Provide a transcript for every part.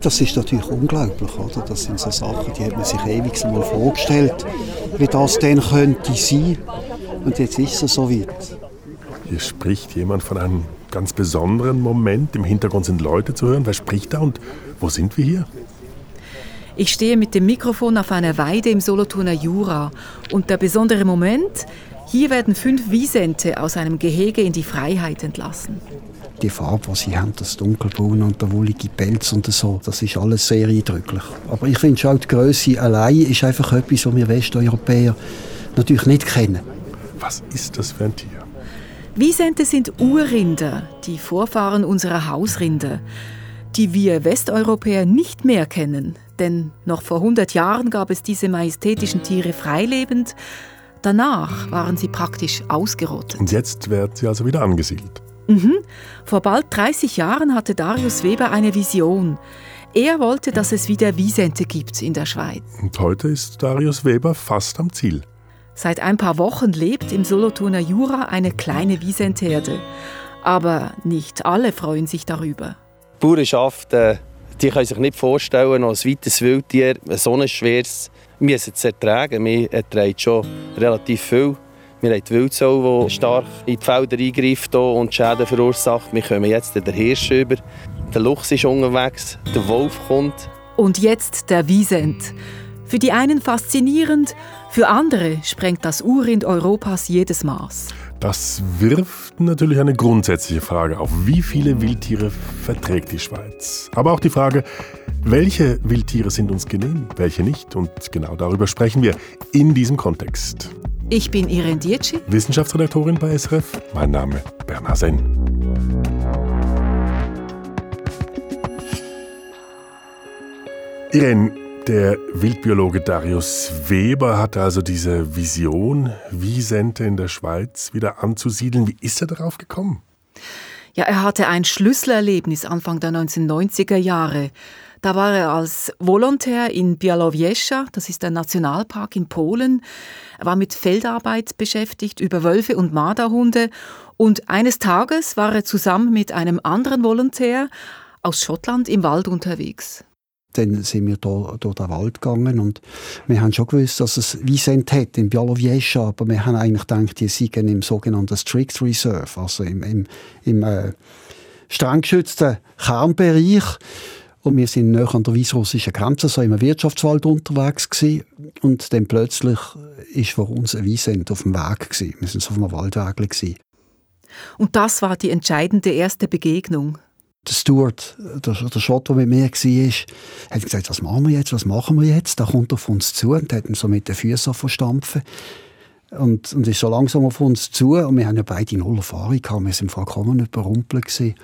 Das ist natürlich unglaublich, oder? Das sind so Sachen, die hat man sich ewig mal vorgestellt, wie das denn könnte sein. Und jetzt ist es so weit. Hier spricht jemand von einem ganz besonderen Moment. Im Hintergrund sind Leute zu hören. Wer spricht da und wo sind wir hier? Ich stehe mit dem Mikrofon auf einer Weide im Solothurner Jura. Und der besondere Moment, hier werden fünf Wiesente aus einem Gehege in die Freiheit entlassen. Die Farbe, die sie haben, das dunkelbraun und der wollige Pelz und so, das ist alles sehr eindrücklich. Aber ich finde schon, die Größe allein ist einfach etwas, was wir Westeuropäer natürlich nicht kennen. Was ist das für ein Tier? Wiesente sind Urrinder, die Vorfahren unserer Hausrinder, die wir Westeuropäer nicht mehr kennen. Denn noch vor 100 Jahren gab es diese majestätischen Tiere freilebend. Danach waren sie praktisch ausgerottet. Und jetzt werden sie also wieder angesiedelt. Mhm. Vor bald 30 Jahren hatte Darius Weber eine Vision. Er wollte, dass es wieder Wiesente gibt in der Schweiz. Und heute ist Darius Weber fast am Ziel. Seit ein paar Wochen lebt im Solothurner Jura eine kleine Wiesenteherde. Aber nicht alle freuen sich darüber. Die Bauernschaft, äh, die können sich nicht vorstellen, als zweites Wildtier so ein schweres müssen zu ertragen. Wir ertragen schon relativ viel. Wir haben die Wildsau, die stark in die Felder eingreift und Schäden verursacht. Wir kommen jetzt den Hirsch über. Der Luchs ist unterwegs, der Wolf kommt. Und jetzt der Wiesent. Für die einen faszinierend, für andere sprengt das Urrind Europas jedes Maß. Das wirft natürlich eine grundsätzliche Frage auf. Wie viele Wildtiere verträgt die Schweiz? Aber auch die Frage, welche Wildtiere sind uns genehm, welche nicht? Und genau darüber sprechen wir in diesem Kontext. Ich bin Irene Dietschi, Wissenschaftsredaktorin bei SRF. Mein Name Bernhard Senn. Irene, der Wildbiologe Darius Weber hatte also diese Vision, Wiesente in der Schweiz wieder anzusiedeln. Wie ist er darauf gekommen? Ja, er hatte ein Schlüsselerlebnis Anfang der 1990er Jahre. Da war er als Volontär in Białowieża, das ist ein Nationalpark in Polen. Er war mit Feldarbeit beschäftigt über Wölfe und Marderhunde und eines Tages war er zusammen mit einem anderen Volontär aus Schottland im Wald unterwegs. Dann sind wir da, durch den Wald gegangen und wir haben schon gewusst, dass es Wiesent hat in Białowieża, aber wir haben eigentlich gedacht, die seien im sogenannten Strict Reserve, also im, im, im äh, streng geschützten Kernbereich. Und wir sind näher an der weißrussischen Grenze, so im Wirtschaftswald unterwegs gewesen. Und dann plötzlich ist vor uns ein Wiesent auf dem Weg gewesen. Wir sind so auf einem Waldweg gewesen. Und das war die entscheidende erste Begegnung der Stuart, der, der Schott, der mit mir war, hat gesagt, was machen wir jetzt, was machen wir jetzt? Da kommt er auf uns zu und hat ihn so mit den Füßen verstampfen. Und, und ist so langsam auf uns zu und wir haben ja beide null Erfahrung gehabt, wir sind vollkommen überrumpelt gewesen.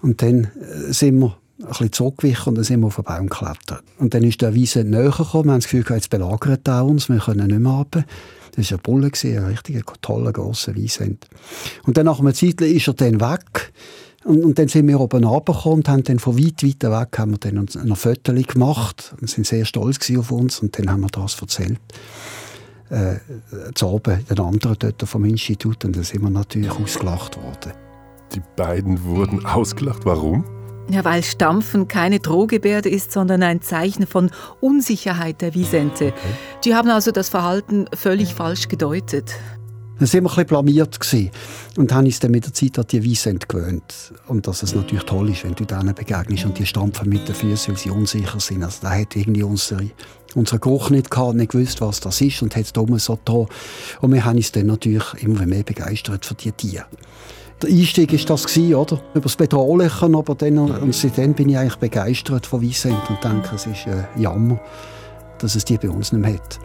Und dann äh, sind wir ein bisschen zurückgewichen und dann sind wir auf den Baum geklettert. Und dann ist der Wiese näher gekommen, wir haben das Gefühl, jetzt belagert er uns, wir können nicht mehr runter. Das war ein Bulle, ein richtiger toller, grosser Wiesent. Und dann nach einer Zeit ist er dann weg und, und, dann sind wir oben runtergekommen und haben dann von weit, weit weg haben wir dann ein Foto gemacht und sind sehr stolz auf uns und dann haben wir das erzählt. Äh, zu oben den anderen dort vom Institut und dann sind wir natürlich ausgelacht worden. Die beiden wurden ausgelacht. Warum? Ja, weil Stampfen keine Drohgebärde ist, sondern ein Zeichen von Unsicherheit der Wiesente. Okay. Die haben also das Verhalten völlig falsch gedeutet. Dann waren wir ein bisschen blamiert gewesen. und haben uns dann mit der Zeit an die Weise gewöhnt. Und dass es natürlich toll ist, wenn du denen begegnest und die stampfen mit den Füßen, weil sie unsicher sind. Also da hat irgendwie unsere, unser Geruch nicht gehabt, nicht gewusst, was das ist und hat es dumm so da. Und wir haben uns dann natürlich immer mehr begeistert für die Tiere. Der Einstieg war das, gewesen, oder? Über das Bedrohliche, aber dann, und seitdem bin ich eigentlich begeistert von Wiesent und denke, es ist äh, Jammer, dass es die bei uns nicht mehr hat.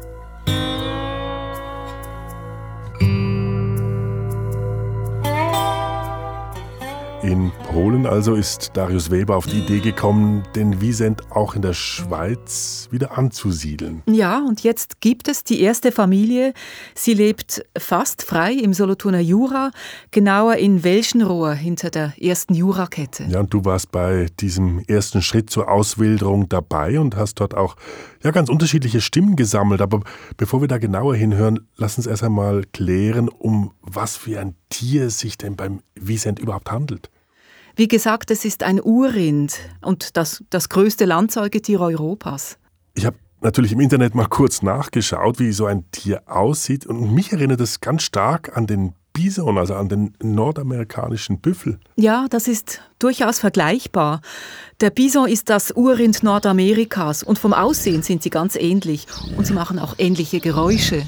In Polen also ist Darius Weber auf die Idee gekommen, den Wiesent auch in der Schweiz wieder anzusiedeln. Ja, und jetzt gibt es die erste Familie. Sie lebt fast frei im Solothurner Jura, genauer in Welschenrohr hinter der ersten Jurakette. Ja, und du warst bei diesem ersten Schritt zur Auswilderung dabei und hast dort auch ja, ganz unterschiedliche Stimmen gesammelt. Aber bevor wir da genauer hinhören, lass uns erst einmal klären, um was für ein Tier es sich denn beim Wiesent überhaupt handelt. Wie gesagt, es ist ein Urrind und das, das größte Landsäugetier Europas. Ich habe natürlich im Internet mal kurz nachgeschaut, wie so ein Tier aussieht. Und mich erinnert es ganz stark an den Bison, also an den nordamerikanischen Büffel. Ja, das ist durchaus vergleichbar. Der Bison ist das Urrind Nordamerikas und vom Aussehen sind sie ganz ähnlich und sie machen auch ähnliche Geräusche.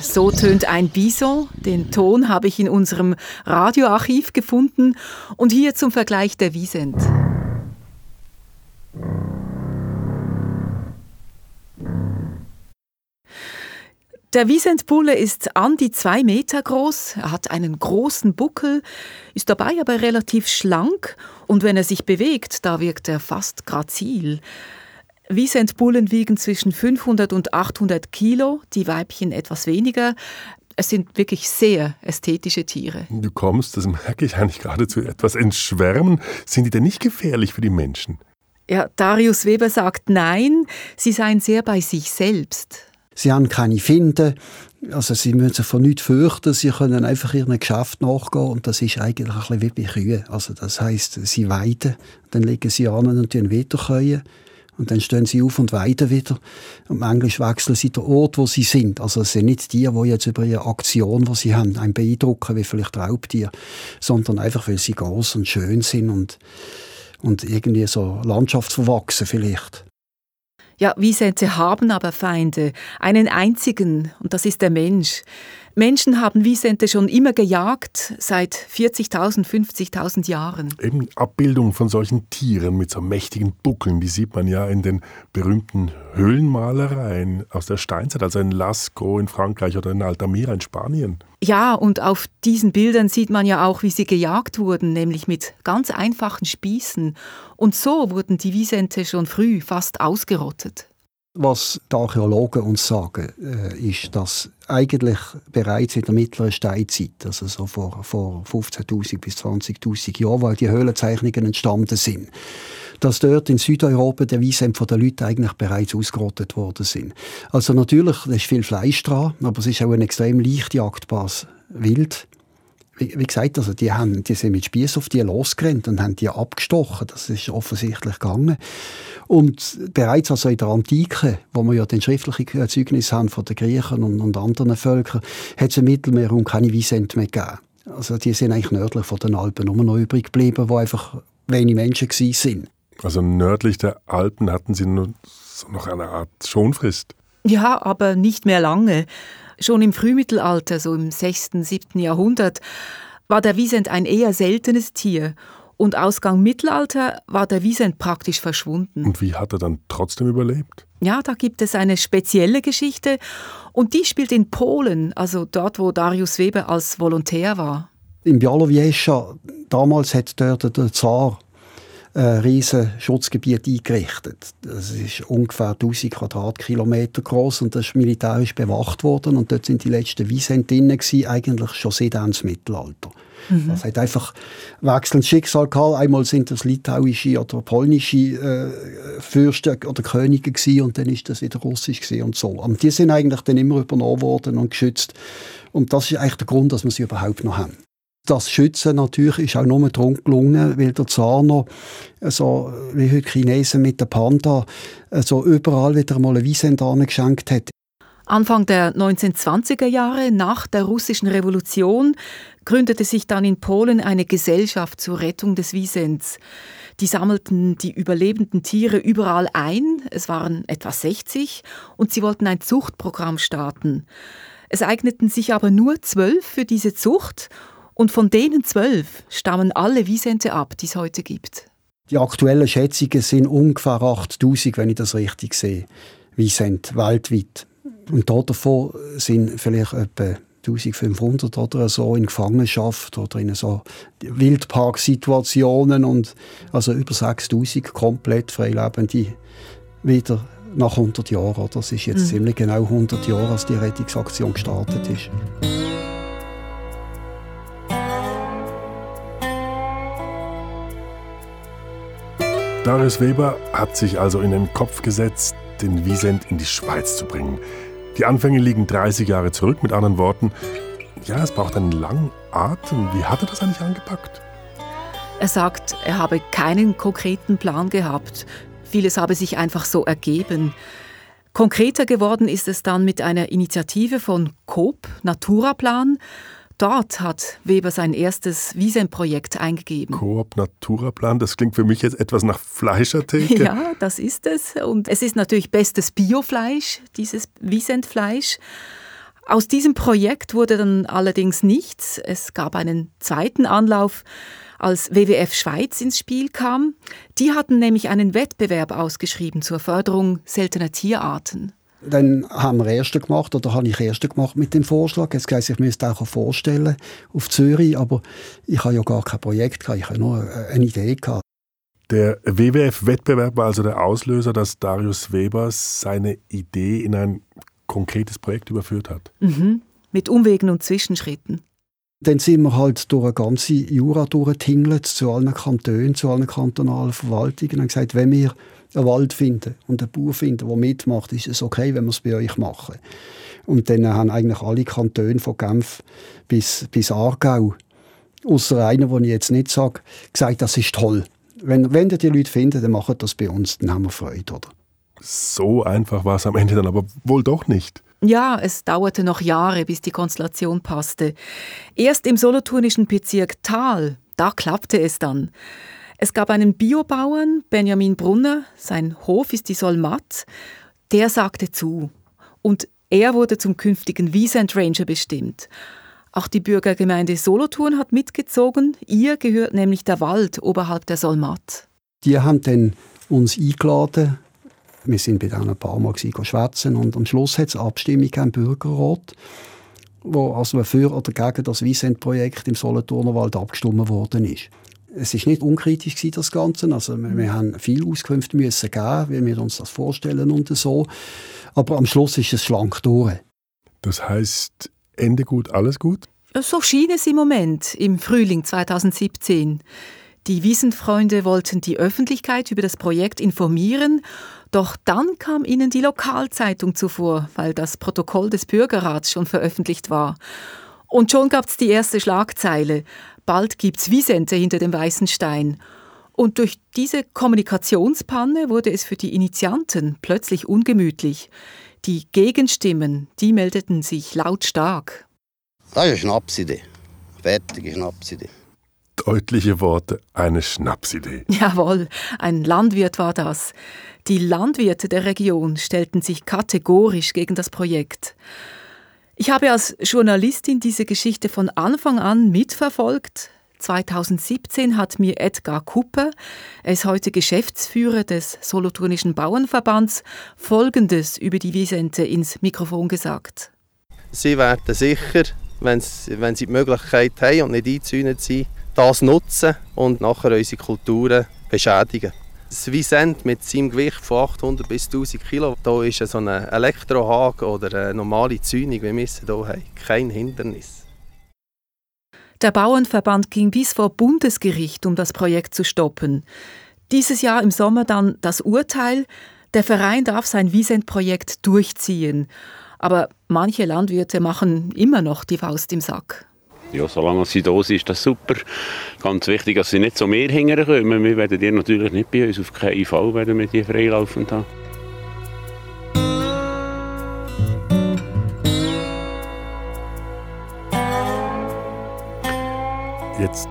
So tönt ein Bison. Den Ton habe ich in unserem Radioarchiv gefunden und hier zum Vergleich der Wiesent. Der Wiesentbulle ist an die zwei Meter groß, er hat einen großen Buckel, ist dabei aber relativ schlank und wenn er sich bewegt, da wirkt er fast grazil. Wiesentbullen wiegen zwischen 500 und 800 Kilo, die Weibchen etwas weniger. Es sind wirklich sehr ästhetische Tiere. Du kommst, das merke ich eigentlich gerade zu etwas ins Schwärmen. Sind die denn nicht gefährlich für die Menschen? Ja, Darius Weber sagt nein, sie seien sehr bei sich selbst. Sie haben keine Finden, also sie müssen sich von nichts fürchten, sie können einfach ihrem Geschäft nachgehen und das ist eigentlich ein bisschen wie bei Kühen. Also das heißt, sie weiden, dann legen sie an und dann weiterkäuen und dann stehen sie auf und weiden wieder. Und manchmal wechseln sie den Ort, wo sie sind. Also es sind nicht die, die jetzt über ihre Aktion, die sie haben, einen beeindrucken, wie vielleicht Raubtiere, sondern einfach, weil sie groß und schön sind und, und irgendwie so landschaftsverwachsen vielleicht. Ja, Wiesente haben aber Feinde, einen einzigen, und das ist der Mensch. Menschen haben Wiesente schon immer gejagt, seit 40.000, 50.000 Jahren. Eben Abbildungen von solchen Tieren mit so mächtigen Buckeln, die sieht man ja in den berühmten Höhlenmalereien aus der Steinzeit, also in Lascaux in Frankreich oder in Altamira in Spanien. Ja, und auf diesen Bildern sieht man ja auch, wie sie gejagt wurden, nämlich mit ganz einfachen Spießen. Und so wurden die Wiesente schon früh fast ausgerottet. Was die Archäologen uns sagen, äh, ist, dass eigentlich bereits in der mittleren Steinzeit, also so vor, vor 15.000 bis 20.000 Jahren, weil die Höhlenzeichnungen entstanden sind, dass dort in Südeuropa der Wiesent von den Leuten eigentlich bereits ausgerottet worden sind. Also natürlich, da ist viel Fleisch dran, aber es ist auch ein extrem leicht jagdbares Wild wie, wie gesagt, also die, haben, die sind mit Spieß auf die losgerannt und haben die abgestochen. Das ist offensichtlich gegangen. Und bereits also in der Antike, wo wir ja den schriftlichen Zeugnis haben von den Griechen und, und anderen Völkern, hat es im Mittelmeerraum keine Wiesent mehr gegeben. Also die sind eigentlich nördlich von den Alpen nur noch übrig geblieben, wo einfach wenig Menschen sind. Also nördlich der Alpen hatten sie nur so noch eine Art Schonfrist. Ja, aber nicht mehr lange. Schon im Frühmittelalter, so im 6., 7. Jahrhundert, war der Wiesent ein eher seltenes Tier und Ausgang Mittelalter war der Wiesent praktisch verschwunden. Und wie hat er dann trotzdem überlebt? Ja, da gibt es eine spezielle Geschichte und die spielt in Polen, also dort, wo Darius Weber als Volontär war. In Białowieża, damals hat dort der Zar ein riesen Schutzgebiet eingerichtet. Das ist ungefähr 1000 Quadratkilometer groß und das ist militärisch bewacht worden und dort sind die letzten Wiesentinnen eigentlich schon seit ins Mittelalter. Mhm. Das hat einfach wechselndes Schicksal gehabt. Einmal sind das litauische oder polnische äh, Fürsten oder Könige gewesen, und dann ist das wieder russisch gewesen und so. Und die sind eigentlich dann immer übernommen worden und geschützt. Und das ist eigentlich der Grund, dass wir sie überhaupt noch haben. Das Schützen natürlich ist auch nur darum gelungen, weil der noch, so wie heute Chinesen mit der Panda, so überall wieder mal eine Wiesent geschenkt hat. Anfang der 1920er Jahre, nach der russischen Revolution, gründete sich dann in Polen eine Gesellschaft zur Rettung des Wiesents. Die sammelten die überlebenden Tiere überall ein, es waren etwa 60, und sie wollten ein Zuchtprogramm starten. Es eigneten sich aber nur zwölf für diese Zucht und von denen zwölf stammen alle Wiesente ab, die es heute gibt. Die aktuellen Schätzungen sind ungefähr 8000, wenn ich das richtig sehe, Wiesent weltweit. Und davon sind vielleicht etwa 1500 oder so in Gefangenschaft oder in so Wildparksituationen und also über 6000 komplett freilebende wieder nach 100 Jahren. Das ist jetzt mhm. ziemlich genau 100 Jahre, als die Rettungsaktion gestartet ist. Darius Weber hat sich also in den Kopf gesetzt, den Wiesent in die Schweiz zu bringen. Die Anfänge liegen 30 Jahre zurück, mit anderen Worten, ja, es braucht einen langen Atem. Wie hat er das eigentlich angepackt? Er sagt, er habe keinen konkreten Plan gehabt. Vieles habe sich einfach so ergeben. Konkreter geworden ist es dann mit einer Initiative von COP, Naturaplan. Dort hat Weber sein erstes Wiesen-Projekt eingegeben. Coop Naturaplan, das klingt für mich jetzt etwas nach Fleischertheke. Ja, das ist es. Und es ist natürlich bestes Biofleisch, dieses Wiesentfleisch. Aus diesem Projekt wurde dann allerdings nichts. Es gab einen zweiten Anlauf, als WWF Schweiz ins Spiel kam. Die hatten nämlich einen Wettbewerb ausgeschrieben zur Förderung seltener Tierarten. Dann haben wir Erste gemacht, oder habe ich Erste gemacht mit dem Vorschlag. Jetzt heisst, ich müsste auch vorstellen auf Zürich, aber ich habe ja gar kein Projekt gehabt, ich habe nur eine Idee gehabt. Der WWF-Wettbewerb war also der Auslöser, dass Darius Weber seine Idee in ein konkretes Projekt überführt hat. Mhm. Mit Umwegen und Zwischenschritten. Dann sind wir halt durch eine ganze Jura durchgetingelt, zu allen Kantonen, zu allen kantonalen Verwaltungen und haben gesagt, wenn wir einen Wald finden und einen Bauer finden, der mitmacht, ist es okay, wenn wir es bei euch machen. Und dann haben eigentlich alle Kantone von Genf bis, bis Aargau, außer einer, den ich jetzt nicht sage, gesagt, das ist toll. Wenn, wenn ihr die Leute findet, dann macht das bei uns, dann haben wir Freude, oder? So einfach war es am Ende dann aber wohl doch nicht. Ja, es dauerte noch Jahre, bis die Konstellation passte. Erst im solothurnischen Bezirk Thal, da klappte es dann. Es gab einen Biobauern, Benjamin Brunner, sein Hof ist die Solmat, der sagte zu. Und er wurde zum künftigen Wiesent Ranger bestimmt. Auch die Bürgergemeinde Solothurn hat mitgezogen. Ihr gehört nämlich der Wald oberhalb der Solmat. Die haben dann uns eingeladen wir sind bei denen ein paar Mal schwätzen und am Schluss hat es Abstimmung im Bürgerrat, wo also für oder gegen das Wiesent-Projekt im Solothurner Wald abgestimmt worden ist. Es ist nicht unkritisch gewesen, das Ganze. Also wir, wir haben viel Auskünfte müssen geben, wie wir uns das vorstellen und so. Aber am Schluss ist es schlank durch. Das heißt, Ende gut, alles gut? So schien es im Moment, im Frühling 2017. Die Wiesenfreunde wollten die Öffentlichkeit über das Projekt informieren doch dann kam ihnen die Lokalzeitung zuvor, weil das Protokoll des Bürgerrats schon veröffentlicht war. Und schon gab es die erste Schlagzeile. Bald gibt's Wiesente hinter dem weißen Stein. Und durch diese Kommunikationspanne wurde es für die Initianten plötzlich ungemütlich. Die Gegenstimmen, die meldeten sich lautstark. Das ist eine Schnapsidee. Fertige Schnapsidee. Deutliche Worte, eine Schnapsidee. Jawohl, ein Landwirt war das. Die Landwirte der Region stellten sich kategorisch gegen das Projekt. Ich habe als Journalistin diese Geschichte von Anfang an mitverfolgt. 2017 hat mir Edgar Kuppe, er ist heute Geschäftsführer des Solothurnischen Bauernverbands, Folgendes über die Wiesente ins Mikrofon gesagt. Sie werden sicher, wenn sie, wenn sie die Möglichkeit haben und nicht eingezäunt sind, das nutzen und nachher unsere Kulturen beschädigen. Das Wiesent mit seinem Gewicht von 800 bis 1000 Kilo, da ist so ein Elektrohaken oder eine normale Zäunung, wie wir sie hier haben, kein Hindernis. Der Bauernverband ging bis vor Bundesgericht, um das Projekt zu stoppen. Dieses Jahr im Sommer dann das Urteil, der Verein darf sein Wiesent-Projekt durchziehen. Aber manche Landwirte machen immer noch die Faust im Sack. Ja, solange sie da sind, ist das super. Ganz wichtig, dass sie nicht so mehr hinterkommen. Wir werden die natürlich nicht bei uns, auf keinen Fall werden wir die freilaufend haben. Jetzt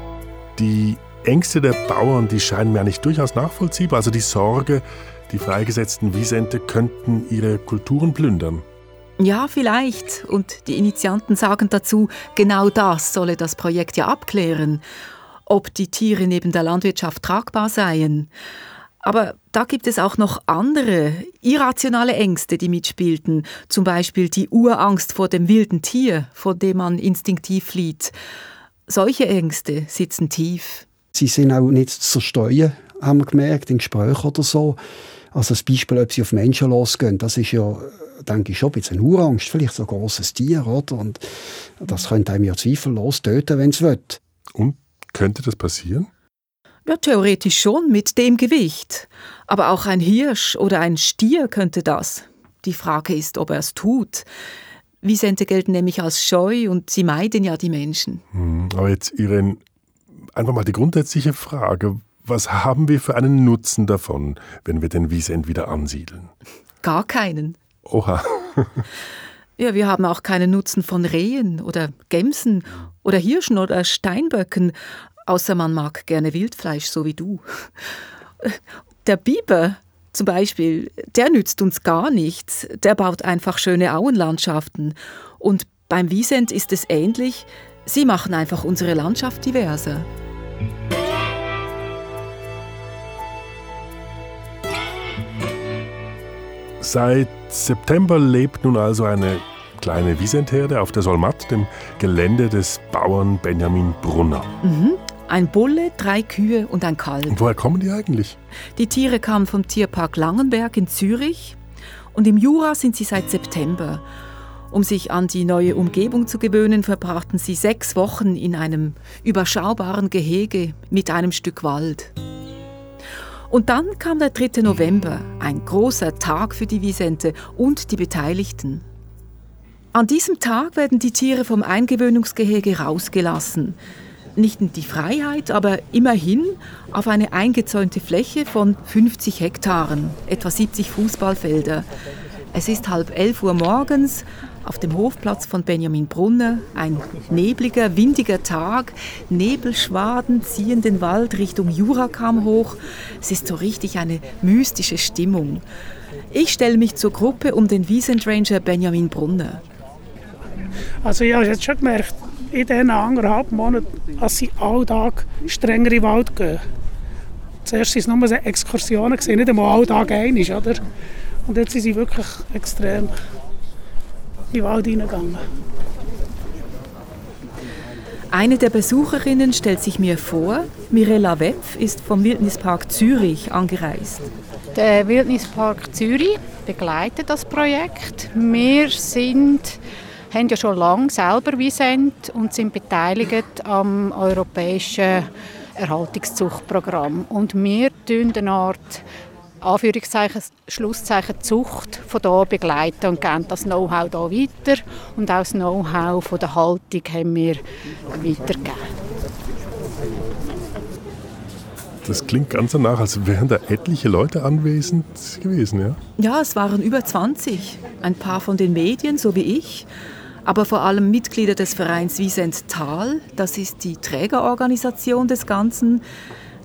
die Ängste der Bauern, die scheinen mir nicht durchaus nachvollziehbar. Also die Sorge, die freigesetzten Wiesente könnten ihre Kulturen plündern. Ja, vielleicht. Und die Initianten sagen dazu, genau das solle das Projekt ja abklären, ob die Tiere neben der Landwirtschaft tragbar seien. Aber da gibt es auch noch andere, irrationale Ängste, die mitspielten. Zum Beispiel die Urangst vor dem wilden Tier, vor dem man instinktiv flieht. Solche Ängste sitzen tief. Sie sind auch nicht zu zerstreuen, haben wir gemerkt, in Gesprächen oder so. Also das Beispiel, ob sie auf Menschen losgehen, das ist ja denke ich schon ein bisschen Urangst, vielleicht so ein grosses Tier, oder? Und das könnte einem ja zweifellos töten, wenn es will. Und könnte das passieren? Ja, theoretisch schon, mit dem Gewicht. Aber auch ein Hirsch oder ein Stier könnte das. Die Frage ist, ob er es tut. Wiesente gelten nämlich als scheu und sie meiden ja die Menschen. Hm, aber jetzt Irene, einfach mal die grundsätzliche Frage, was haben wir für einen Nutzen davon, wenn wir den Wiesent wieder ansiedeln? Gar keinen. Oha. ja, wir haben auch keinen Nutzen von Rehen oder Gämsen oder Hirschen oder Steinböcken, außer man mag gerne Wildfleisch, so wie du. Der Biber zum Beispiel, der nützt uns gar nichts. Der baut einfach schöne Auenlandschaften. Und beim Wiesent ist es ähnlich. Sie machen einfach unsere Landschaft diverser. Seit September lebt nun also eine kleine Wiesentherde auf der Solmat, dem Gelände des Bauern Benjamin Brunner. Mhm. Ein Bulle, drei Kühe und ein Kalb. Und woher kommen die eigentlich? Die Tiere kamen vom Tierpark Langenberg in Zürich und im Jura sind sie seit September. Um sich an die neue Umgebung zu gewöhnen, verbrachten sie sechs Wochen in einem überschaubaren Gehege mit einem Stück Wald. Und dann kam der 3. November, ein großer Tag für die Wiesente und die Beteiligten. An diesem Tag werden die Tiere vom Eingewöhnungsgehege rausgelassen. Nicht in die Freiheit, aber immerhin auf eine eingezäunte Fläche von 50 Hektaren, etwa 70 Fußballfelder. Es ist halb elf Uhr morgens auf dem Hofplatz von Benjamin Brunner ein nebliger, windiger Tag. Nebelschwaden ziehen den Wald Richtung Jurakam hoch. Es ist so richtig eine mystische Stimmung. Ich stelle mich zur Gruppe um den Wiesendranger Benjamin Brunner. Also ich habe jetzt schon gemerkt, in diesen anderthalb Monaten, dass sie alltag strenger in den Wald gehen. Zuerst waren es nur Exkursionen, nicht einmal alltag einig, oder? Und jetzt sind sie wirklich extrem in den Wald hineingegangen. Eine der Besucherinnen stellt sich mir vor. Mirella Wepf ist vom Wildnispark Zürich angereist. Der Wildnispark Zürich begleitet das Projekt. Wir sind, haben ja schon lange selber Visent und sind beteiligt am europäischen Erhaltungszuchtprogramm. Und wir tun eine Art Anführungszeichen, Schlusszeichen Zucht von hier begleiten und geben das Know-how hier weiter. Und auch das Know-how von der Haltung haben wir weitergegeben. Das klingt ganz danach, als wären da etliche Leute anwesend gewesen, ja? Ja, es waren über 20. Ein paar von den Medien, so wie ich, aber vor allem Mitglieder des Vereins Wiesent Tal. Das ist die Trägerorganisation des Ganzen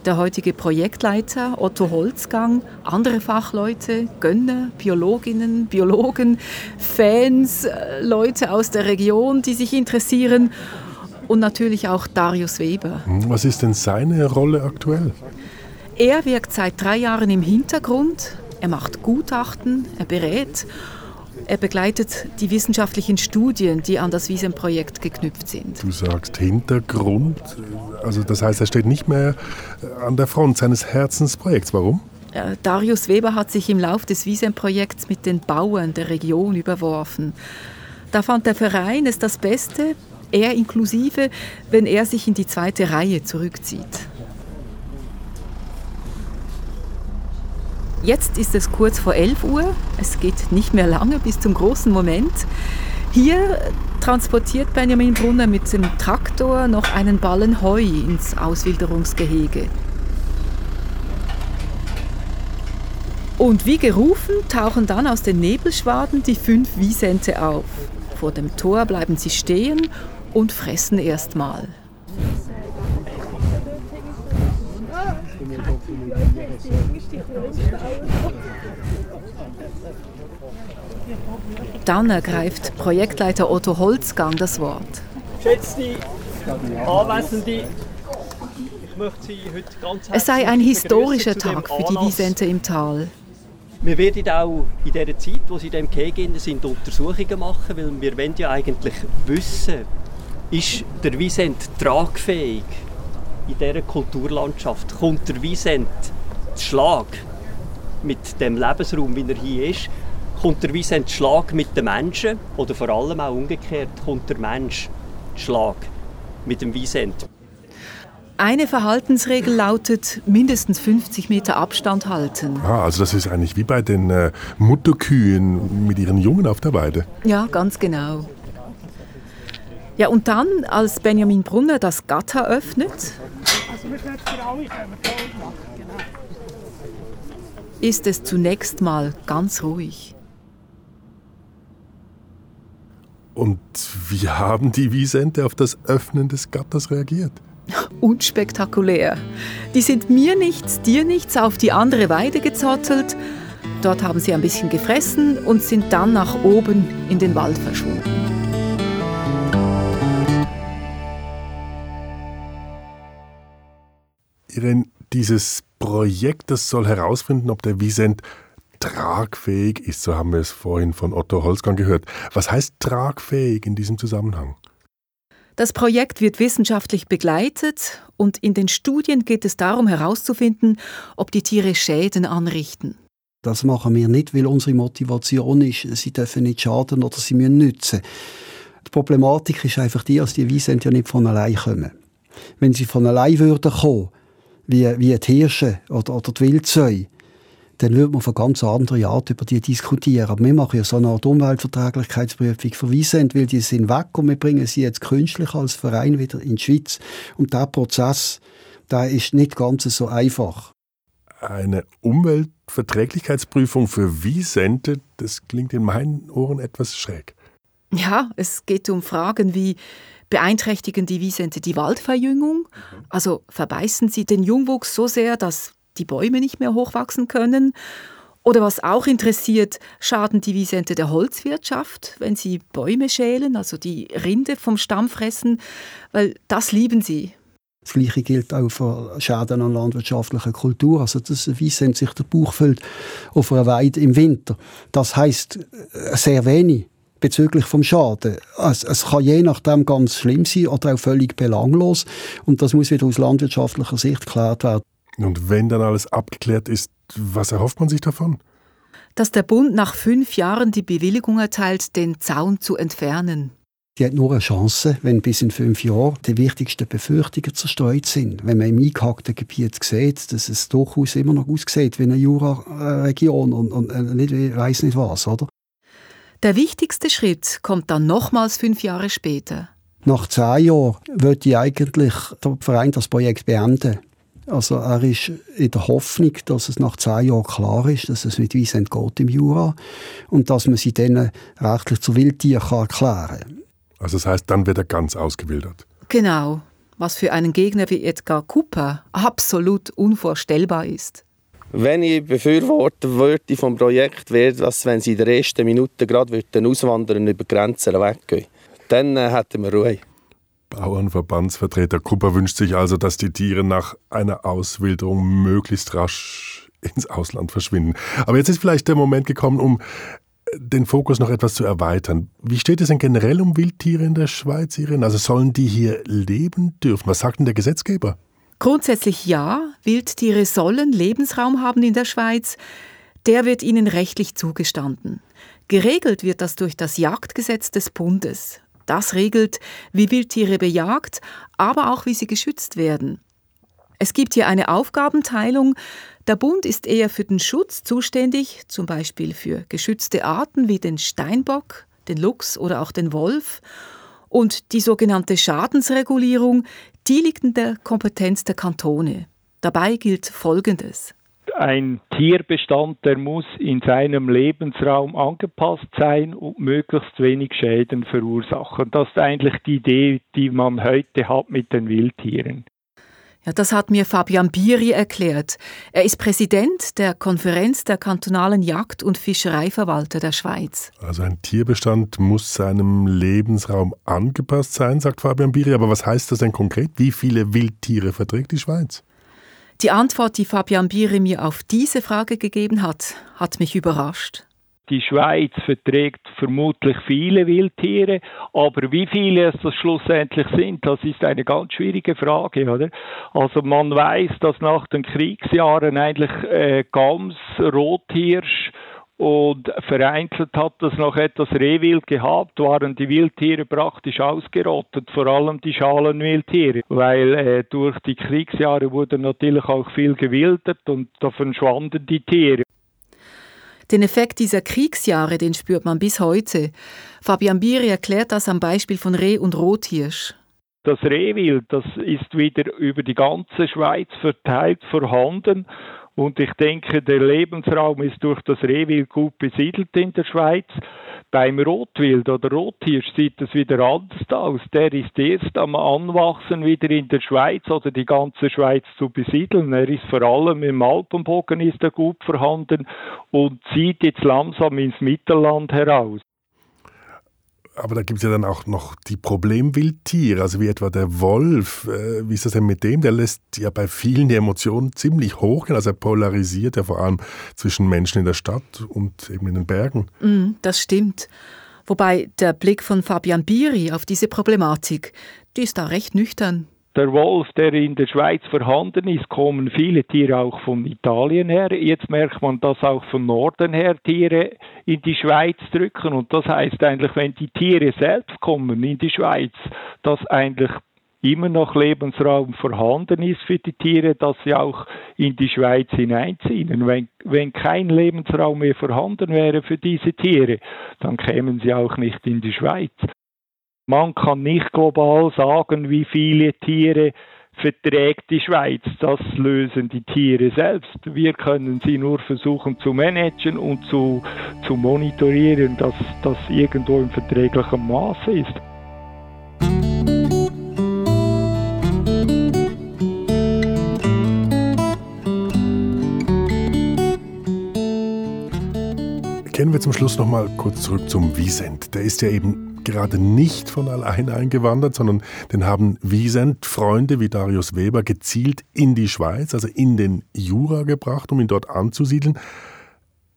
der heutige Projektleiter Otto Holzgang, andere Fachleute, Gönner, Biologinnen, Biologen, Fans, äh, Leute aus der Region, die sich interessieren und natürlich auch Darius Weber. Hm, was ist denn seine Rolle aktuell? Er wirkt seit drei Jahren im Hintergrund, er macht Gutachten, er berät er begleitet die wissenschaftlichen Studien, die an das Wiesen-Projekt geknüpft sind. Du sagst Hintergrund, also das heißt, er steht nicht mehr an der Front seines Herzensprojekts. Warum? Darius Weber hat sich im Lauf des Wiesen-Projekts mit den Bauern der Region überworfen. Da fand der Verein es das Beste, er inklusive, wenn er sich in die zweite Reihe zurückzieht. Jetzt ist es kurz vor 11 Uhr. Es geht nicht mehr lange bis zum großen Moment. Hier transportiert Benjamin Brunner mit dem Traktor noch einen Ballen Heu ins Auswilderungsgehege. Und wie gerufen tauchen dann aus den Nebelschwaden die fünf Wiesente auf. Vor dem Tor bleiben sie stehen und fressen erstmal. Dann ergreift Projektleiter Otto Holzgang das Wort. Geschätzte Anwesende, ich möchte Sie heute ganz Es sei ein historischer Tag für die Wiesente im Tal. Wir werden auch in der Zeit, wo Sie in dem Gehege sind, Untersuchungen machen, weil wir wollen ja eigentlich wissen, ist der Wiesent tragfähig in dieser Kulturlandschaft? Kommt der Wiesent zu Schlag mit dem Lebensraum, wie er hier ist? Kommt der Wiesent zu Schlag mit den Menschen? Oder vor allem auch umgekehrt, kommt der Mensch zu Schlag mit dem Wiesent? Eine Verhaltensregel lautet mindestens 50 Meter Abstand halten. Ah, also das ist eigentlich wie bei den äh, Mutterkühen mit ihren Jungen auf der Weide. Ja, ganz genau. Ja, und dann, als Benjamin Brunner das Gatter öffnet, ist es zunächst mal ganz ruhig. Und wie haben die Wiesente auf das Öffnen des Gatters reagiert? Unspektakulär. Die sind mir nichts, dir nichts auf die andere Weide gezottelt. Dort haben sie ein bisschen gefressen und sind dann nach oben in den Wald verschwunden. Irene, dieses Projekt, das soll herausfinden, ob der Wiesent tragfähig ist, so haben wir es vorhin von Otto Holzgang gehört. Was heißt tragfähig in diesem Zusammenhang? Das Projekt wird wissenschaftlich begleitet und in den Studien geht es darum herauszufinden, ob die Tiere Schäden anrichten. Das machen wir nicht, weil unsere Motivation ist, sie dürfen nicht schaden oder sie müssen nützen. Die Problematik ist einfach die, dass die Wiesen ja nicht von allein kommen. Wenn sie von allein würden kommen, wie, wie die Hirsche oder, oder die Wildsäue, dann würde man von ganz anderen Art über die diskutieren. Aber wir machen ja so eine Art Umweltverträglichkeitsprüfung für Wiesent, weil die sind weg und wir bringen sie jetzt künstlich als Verein wieder in die Schweiz. Und der Prozess, der ist nicht ganz so einfach. Eine Umweltverträglichkeitsprüfung für Wiesente, das klingt in meinen Ohren etwas schräg. Ja, es geht um Fragen wie, beeinträchtigen die Wiesente die Waldverjüngung? Also verbeißen sie den Jungwuchs so sehr, dass die Bäume nicht mehr hochwachsen können? Oder was auch interessiert, schaden die Wiesente der Holzwirtschaft, wenn sie Bäume schälen, also die Rinde vom Stamm fressen? Weil das lieben sie. Das Gleiche gilt auch für Schäden an landwirtschaftlicher Kultur. Also das Wiesent sich der Bauch füllt auf einer Weide im Winter. Das heißt äh, sehr wenig bezüglich vom Schaden. Es, es, kann je nachdem ganz schlimm sein oder auch völlig belanglos und das muss wieder aus landwirtschaftlicher Sicht geklärt werden. Und wenn dann alles abgeklärt ist, was erhofft man sich davon? Dass der Bund nach fünf Jahren die Bewilligung erteilt, den Zaun zu entfernen. Die hat nur eine Chance, wenn bis in fünf Jahren die wichtigsten Befürchtungen zerstreut sind. Wenn man im eingehackten Gebiet sieht, dass es durchaus immer noch aussieht wie eine Jura-Region und, und äh, nicht, ich weiß nicht was, oder? Der wichtigste Schritt kommt dann nochmals fünf Jahre später. Nach zehn Jahren wird ich eigentlich der Verein das Projekt beenden. Also er ist in der Hoffnung, dass es nach zehn Jahren klar ist, dass es mit Wiesent geht im Jura und dass man sie dann rechtlich zu Wildtier erklären kann. Also das heißt, dann wird er ganz ausgewildert? Genau, was für einen Gegner wie Edgar Cooper absolut unvorstellbar ist. Wenn ich Befürworter würde vom Projekt, wäre das, wenn sie in der ersten Minute gerade würden auswandern über die Grenzen weggehen. Dann äh, hätten wir Ruhe. Bauernverbandsvertreter Kupper wünscht sich also, dass die Tiere nach einer Auswilderung möglichst rasch ins Ausland verschwinden. Aber jetzt ist vielleicht der Moment gekommen, um den Fokus noch etwas zu erweitern. Wie steht es denn generell um Wildtiere in der Schweiz, Irin? Also sollen die hier leben dürfen? Was sagt denn der Gesetzgeber? Grundsätzlich ja. Wildtiere sollen Lebensraum haben in der Schweiz. Der wird ihnen rechtlich zugestanden. Geregelt wird das durch das Jagdgesetz des Bundes. Das regelt, wie Wildtiere bejagt, aber auch wie sie geschützt werden. Es gibt hier eine Aufgabenteilung. Der Bund ist eher für den Schutz zuständig, zum Beispiel für geschützte Arten wie den Steinbock, den Luchs oder auch den Wolf. Und die sogenannte Schadensregulierung, die liegt in der Kompetenz der Kantone. Dabei gilt Folgendes ein Tierbestand, der muss in seinem Lebensraum angepasst sein und möglichst wenig Schäden verursachen. Das ist eigentlich die Idee, die man heute hat mit den Wildtieren. Ja, das hat mir Fabian Biri erklärt. Er ist Präsident der Konferenz der kantonalen Jagd- und Fischereiverwalter der Schweiz. Also ein Tierbestand muss seinem Lebensraum angepasst sein, sagt Fabian Biri. Aber was heißt das denn konkret? Wie viele Wildtiere verträgt die Schweiz? Die Antwort, die Fabian Biere mir auf diese Frage gegeben hat, hat mich überrascht. Die Schweiz verträgt vermutlich viele Wildtiere, aber wie viele es das schlussendlich sind, das ist eine ganz schwierige Frage, oder? Also man weiß, dass nach den Kriegsjahren eigentlich äh, Gams, Rothirsch und vereinzelt hat das noch etwas Rehwild gehabt, waren die Wildtiere praktisch ausgerottet, vor allem die Schalenwildtiere, weil äh, durch die Kriegsjahre wurde natürlich auch viel gewildert und da verschwanden die Tiere. Den Effekt dieser Kriegsjahre, den spürt man bis heute. Fabian Biri erklärt das am Beispiel von Reh und Rothirsch. Das Rehwild, das ist wieder über die ganze Schweiz verteilt vorhanden und ich denke, der Lebensraum ist durch das Rehwild gut besiedelt in der Schweiz. Beim Rotwild oder Rothirsch sieht es wieder anders aus. Der ist erst am Anwachsen wieder in der Schweiz oder die ganze Schweiz zu besiedeln. Er ist vor allem im Alpenbogen ist er gut vorhanden und zieht jetzt langsam ins Mittelland heraus aber da gibt es ja dann auch noch die Problemwildtiere, also wie etwa der Wolf. Äh, wie ist das denn mit dem? Der lässt ja bei vielen die Emotionen ziemlich hoch gehen. Also er polarisiert ja vor allem zwischen Menschen in der Stadt und eben in den Bergen. Mm, das stimmt. Wobei der Blick von Fabian Biri auf diese Problematik, die ist da recht nüchtern der Wolf, der in der Schweiz vorhanden ist, kommen viele Tiere auch von Italien her. Jetzt merkt man, dass auch von Norden her Tiere in die Schweiz drücken. Und das heißt eigentlich, wenn die Tiere selbst kommen in die Schweiz, dass eigentlich immer noch Lebensraum vorhanden ist für die Tiere, dass sie auch in die Schweiz hineinziehen. Wenn, wenn kein Lebensraum mehr vorhanden wäre für diese Tiere, dann kämen sie auch nicht in die Schweiz. Man kann nicht global sagen, wie viele Tiere verträgt die Schweiz. Das lösen die Tiere selbst. Wir können sie nur versuchen zu managen und zu, zu monitorieren, dass das irgendwo im verträglichen Maße ist. Kehren wir zum Schluss noch mal kurz zurück zum Wiesent. Der ist ja eben gerade nicht von allein eingewandert, sondern den haben Wiesent-Freunde wie Darius Weber gezielt in die Schweiz, also in den Jura gebracht, um ihn dort anzusiedeln.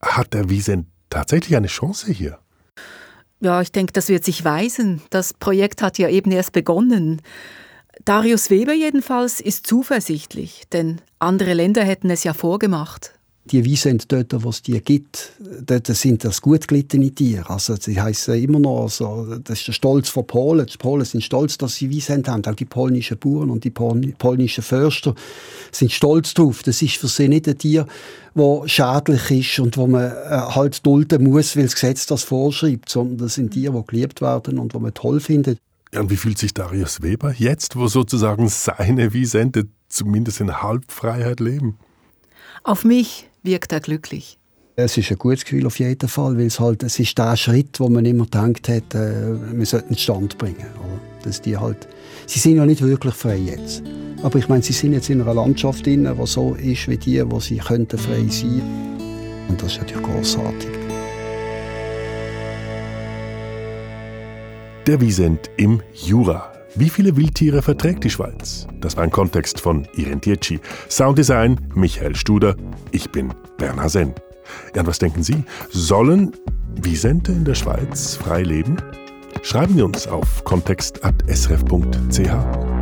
Hat der Wiesent tatsächlich eine Chance hier? Ja, ich denke, das wird sich weisen. Das Projekt hat ja eben erst begonnen. Darius Weber jedenfalls ist zuversichtlich, denn andere Länder hätten es ja vorgemacht die Wiesen dort, wo es die gibt, dort sind das gut gelittene Tiere. Also sie heißen immer noch, also, das ist der Stolz von Polen. Die Polen sind stolz, dass sie Wiesen haben. Auch die polnischen Bauern und die polnischen Förster sind stolz drauf. Das ist für sie nicht ein Tier, das schädlich ist und wo man äh, halt dulden muss, weil das Gesetz das vorschreibt, sondern das sind Tiere, die geliebt werden und die man toll findet. Ja, und wie fühlt sich Darius Weber jetzt, wo sozusagen seine Wiesente zumindest in Halbfreiheit leben? Auf mich wirkt er glücklich. Es ist ein gutes Gefühl auf jeden Fall, weil es halt, es ist der Schritt, wo man immer gedacht hat, äh, wir sollten Stand bringen. Dass die halt, sie sind ja nicht wirklich frei jetzt. Aber ich meine, sie sind jetzt in einer Landschaft drin, die so ist wie die, wo sie könnten frei sein. Und das ist natürlich großartig. Der Wiesent im Jura. Wie viele Wildtiere verträgt die Schweiz? Das war ein Kontext von Irene Dietschi. Sounddesign Michael Studer. Ich bin Bernhard Senn. Ja, und was denken Sie? Sollen Wiesente in der Schweiz frei leben? Schreiben Sie uns auf kontext.srf.ch.